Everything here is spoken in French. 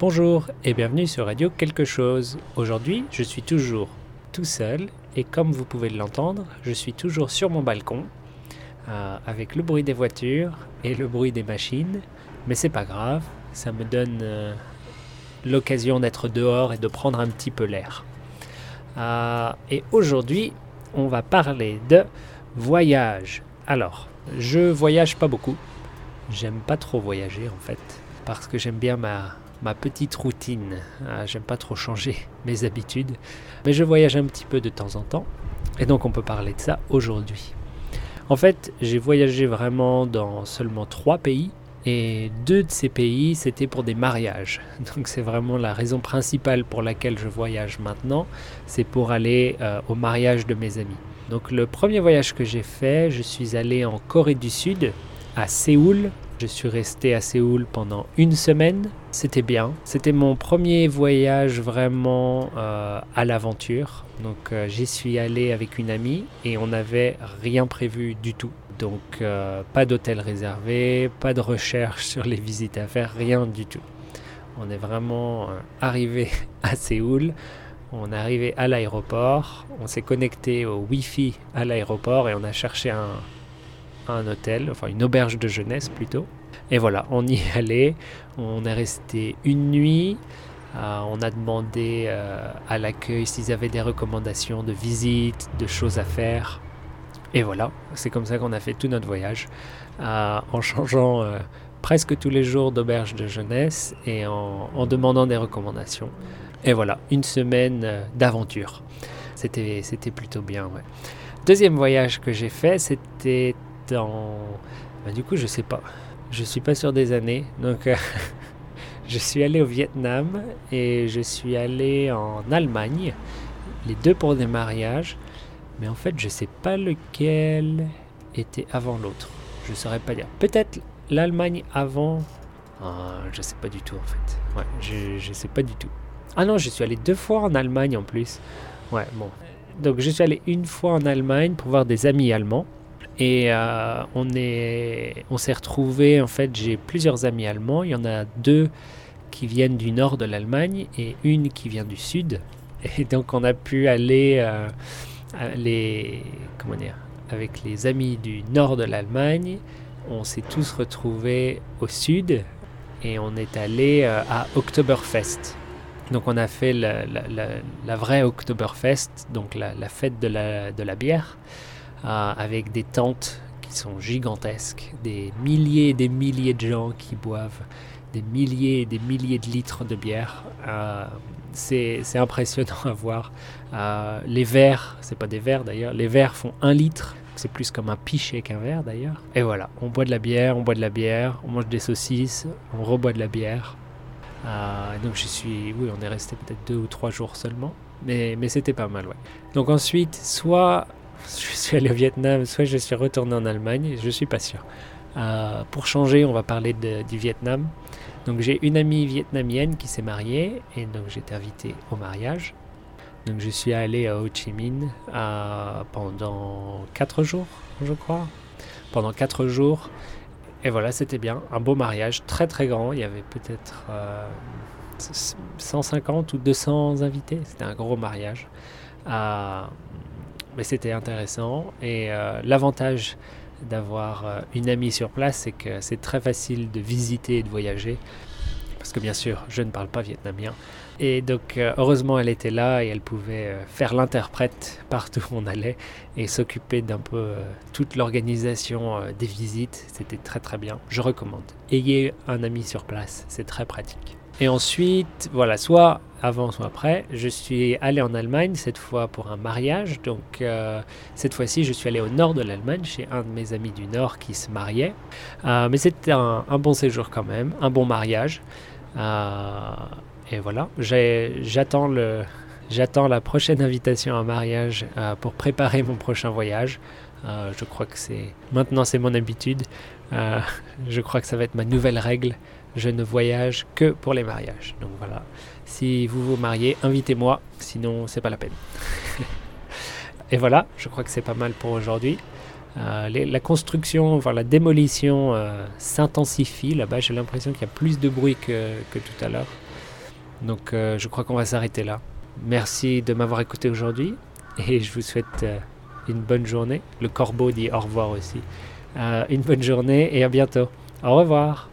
Bonjour et bienvenue sur Radio Quelque chose. Aujourd'hui, je suis toujours tout seul et comme vous pouvez l'entendre, je suis toujours sur mon balcon euh, avec le bruit des voitures et le bruit des machines. Mais c'est pas grave, ça me donne euh, l'occasion d'être dehors et de prendre un petit peu l'air. Euh, et aujourd'hui, on va parler de voyage. Alors, je voyage pas beaucoup. J'aime pas trop voyager en fait, parce que j'aime bien ma, ma petite routine. Ah, j'aime pas trop changer mes habitudes, mais je voyage un petit peu de temps en temps, et donc on peut parler de ça aujourd'hui. En fait, j'ai voyagé vraiment dans seulement trois pays, et deux de ces pays, c'était pour des mariages. Donc c'est vraiment la raison principale pour laquelle je voyage maintenant, c'est pour aller euh, au mariage de mes amis. Donc le premier voyage que j'ai fait, je suis allé en Corée du Sud, à Séoul. Je suis resté à Séoul pendant une semaine. C'était bien. C'était mon premier voyage vraiment euh, à l'aventure. Donc euh, j'y suis allé avec une amie et on n'avait rien prévu du tout. Donc euh, pas d'hôtel réservé, pas de recherche sur les visites à faire, rien du tout. On est vraiment arrivé à Séoul. On est arrivé à l'aéroport, on s'est connecté au Wi-Fi à l'aéroport et on a cherché un, un hôtel, enfin une auberge de jeunesse plutôt. Et voilà, on y allé, on est resté une nuit, euh, on a demandé euh, à l'accueil s'ils avaient des recommandations de visites, de choses à faire. Et voilà, c'est comme ça qu'on a fait tout notre voyage, euh, en changeant presque tous les jours d'auberge de jeunesse et en, en, demandant des recommandations. Et voilà, une semaine d'aventure. C'était plutôt bien. Ouais. Deuxième voyage que j'ai fait, c'était dans... Bah, du coup, je sais pas. Je suis pas sûr des années. Donc, euh, je suis allé au Vietnam et je suis allé en Allemagne. Les deux pour des mariages. Mais en fait, je sais pas lequel était avant l'autre. Je saurais pas dire. Peut-être l'Allemagne avant. Ah, je sais pas du tout en fait. Ouais, je, je sais pas du tout. Ah non, je suis allé deux fois en Allemagne en plus. Ouais, bon. Donc je suis allé une fois en Allemagne pour voir des amis allemands. Et euh, on est, on s'est retrouvé en fait, j'ai plusieurs amis allemands. Il y en a deux qui viennent du nord de l'Allemagne et une qui vient du sud. Et donc on a pu aller euh, les, comment dire, avec les amis du nord de l'Allemagne. On s'est tous retrouvés au sud et on est allé euh, à Oktoberfest. Donc on a fait la, vraie Oktoberfest, donc la, fête de la, de la bière. Euh, avec des tentes qui sont gigantesques, des milliers et des milliers de gens qui boivent des milliers et des milliers de litres de bière. Euh, c'est impressionnant à voir. Euh, les verres, c'est pas des verres d'ailleurs, les verres font un litre. C'est plus comme un pichet qu'un verre d'ailleurs. Et voilà, on boit de la bière, on boit de la bière, on mange des saucisses, on reboit de la bière. Euh, donc je suis, oui, on est resté peut-être deux ou trois jours seulement, mais, mais c'était pas mal, ouais. Donc ensuite, soit je suis allé au Vietnam, soit je suis retourné en Allemagne, je suis pas sûr. Euh, pour changer, on va parler du Vietnam. Donc j'ai une amie vietnamienne qui s'est mariée et donc j'étais invité au mariage. Donc je suis allé à Ho Chi Minh euh, pendant 4 jours, je crois. Pendant 4 jours. Et voilà, c'était bien. Un beau mariage, très très grand. Il y avait peut-être euh, 150 ou 200 invités. C'était un gros mariage. Euh, mais c'était intéressant. Et euh, l'avantage d'avoir euh, une amie sur place, c'est que c'est très facile de visiter et de voyager. Parce que bien sûr, je ne parle pas vietnamien. Et donc, euh, heureusement, elle était là et elle pouvait faire l'interprète partout où on allait et s'occuper d'un peu toute l'organisation des visites. C'était très très bien. Je recommande. Ayez un ami sur place, c'est très pratique. Et ensuite, voilà, soit avant, soit après, je suis allé en Allemagne, cette fois pour un mariage. Donc, euh, cette fois-ci, je suis allé au nord de l'Allemagne, chez un de mes amis du nord qui se mariait. Euh, mais c'était un, bon séjour quand même, un bon mariage. Euh, et voilà, j'attends. J'attends la prochaine invitation à un mariage pour préparer mon prochain voyage. Je crois que c'est maintenant c'est mon habitude. Je crois que ça va être ma nouvelle règle je ne voyage que pour les mariages. Donc voilà, si vous vous mariez, invitez-moi, sinon c'est pas la peine. Et voilà, je crois que c'est pas mal pour aujourd'hui. Euh, la construction, enfin la démolition euh, s'intensifie là-bas. J'ai l'impression qu'il y a plus de bruit que, que tout à l'heure. Donc je crois qu'on va s'arrêter là. Merci de m'avoir écouté aujourd'hui et je vous souhaite une bonne journée. Le corbeau dit au revoir aussi. une bonne journée et à bientôt. Au revoir.